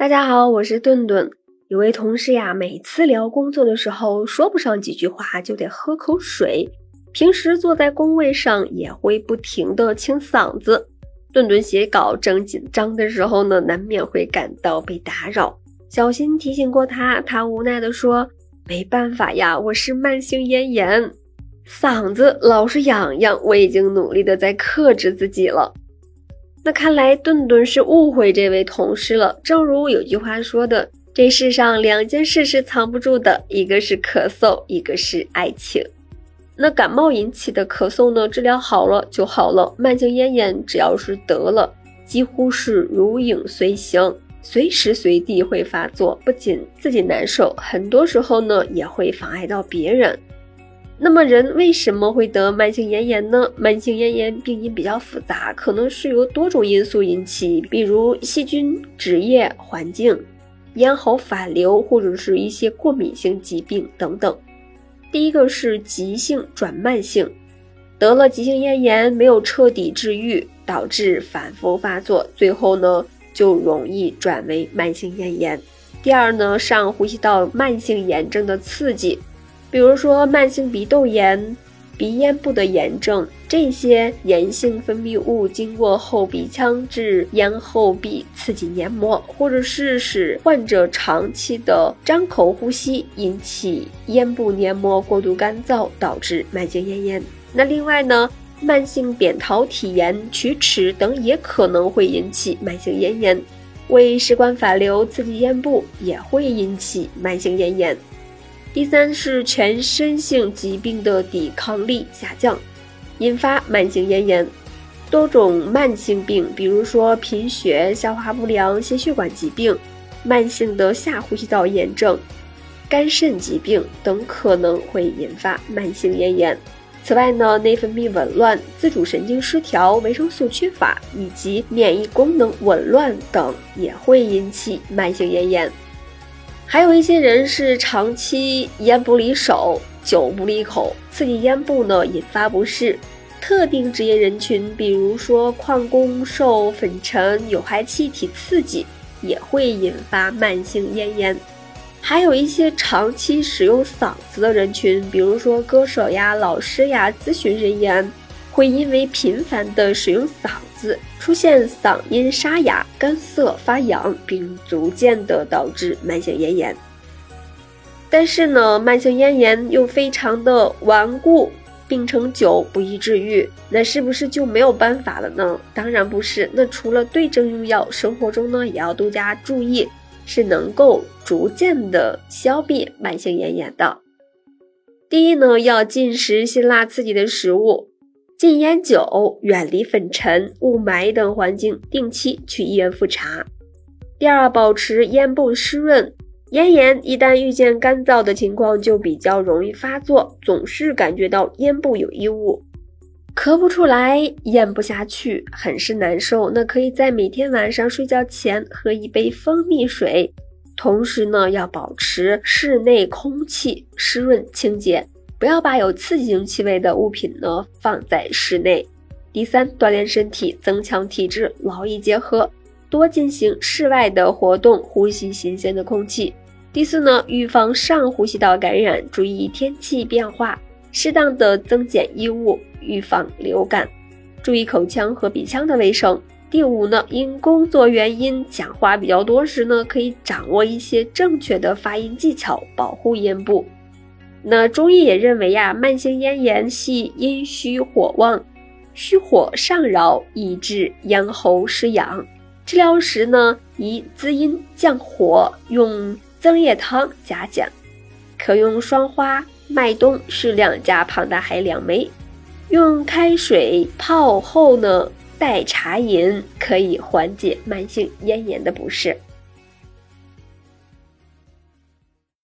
大家好，我是顿顿。有位同事呀，每次聊工作的时候，说不上几句话就得喝口水。平时坐在工位上也会不停的清嗓子。顿顿写稿正紧张的时候呢，难免会感到被打扰。小新提醒过他，他无奈的说：“没办法呀，我是慢性咽炎，嗓子老是痒痒。我已经努力的在克制自己了。”那看来顿顿是误会这位同事了。正如有句话说的：“这世上两件事是藏不住的，一个是咳嗽，一个是爱情。”那感冒引起的咳嗽呢，治疗好了就好了；慢性咽炎只要是得了，几乎是如影随形，随时随地会发作。不仅自己难受，很多时候呢也会妨碍到别人。那么人为什么会得慢性咽炎呢？慢性咽炎病因比较复杂，可能是由多种因素引起，比如细菌、职业环境、咽喉反流，或者是一些过敏性疾病等等。第一个是急性转慢性，得了急性咽炎没有彻底治愈，导致反复发作，最后呢就容易转为慢性咽炎。第二呢，上呼吸道慢性炎症的刺激。比如说慢性鼻窦炎、鼻咽部的炎症，这些炎性分泌物经过后鼻腔至咽后壁，刺激黏膜，或者是使患者长期的张口呼吸，引起咽部黏膜过度干燥，导致慢性咽炎。那另外呢，慢性扁桃体炎、龋齿等也可能会引起慢性咽炎。胃食管反流刺激咽部，也会引起慢性咽炎。第三是全身性疾病的抵抗力下降，引发慢性咽炎。多种慢性病，比如说贫血、消化不良、心血管疾病、慢性的下呼吸道炎症、肝肾疾病等，可能会引发慢性咽炎。此外呢，内分泌紊乱、自主神经失调、维生素缺乏以及免疫功能紊乱等，也会引起慢性咽炎。还有一些人是长期烟不离手、酒不离口，刺激咽部呢，引发不适。特定职业人群，比如说矿工受粉尘、有害气体刺激，也会引发慢性咽炎。还有一些长期使用嗓子的人群，比如说歌手呀、老师呀、咨询人员。会因为频繁的使用嗓子，出现嗓音沙哑、干涩、发痒，并逐渐的导致慢性咽炎。但是呢，慢性咽炎又非常的顽固，病程久，不易治愈，那是不是就没有办法了呢？当然不是。那除了对症用药，生活中呢也要多加注意，是能够逐渐的消灭慢性咽炎的。第一呢，要禁食辛辣刺激的食物。禁烟酒，远离粉尘、雾霾等环境，定期去医院复查。第二，保持咽部湿润。咽炎一旦遇见干燥的情况，就比较容易发作，总是感觉到咽部有异物，咳不出来，咽不下去，很是难受。那可以在每天晚上睡觉前喝一杯蜂蜜水，同时呢，要保持室内空气湿润清洁。不要把有刺激性气味的物品呢放在室内。第三，锻炼身体，增强体质，劳逸结合，多进行室外的活动，呼吸新鲜的空气。第四呢，预防上呼吸道感染，注意天气变化，适当的增减衣物，预防流感，注意口腔和鼻腔的卫生。第五呢，因工作原因讲话比较多时呢，可以掌握一些正确的发音技巧，保护咽部。那中医也认为呀，慢性咽炎系阴虚火旺，虚火上扰，以致咽喉失养。治疗时呢，宜滋阴降火，用增液汤加减，可用双花、麦冬适量加胖大海两枚，用开水泡后呢，代茶饮，可以缓解慢性咽炎的不适。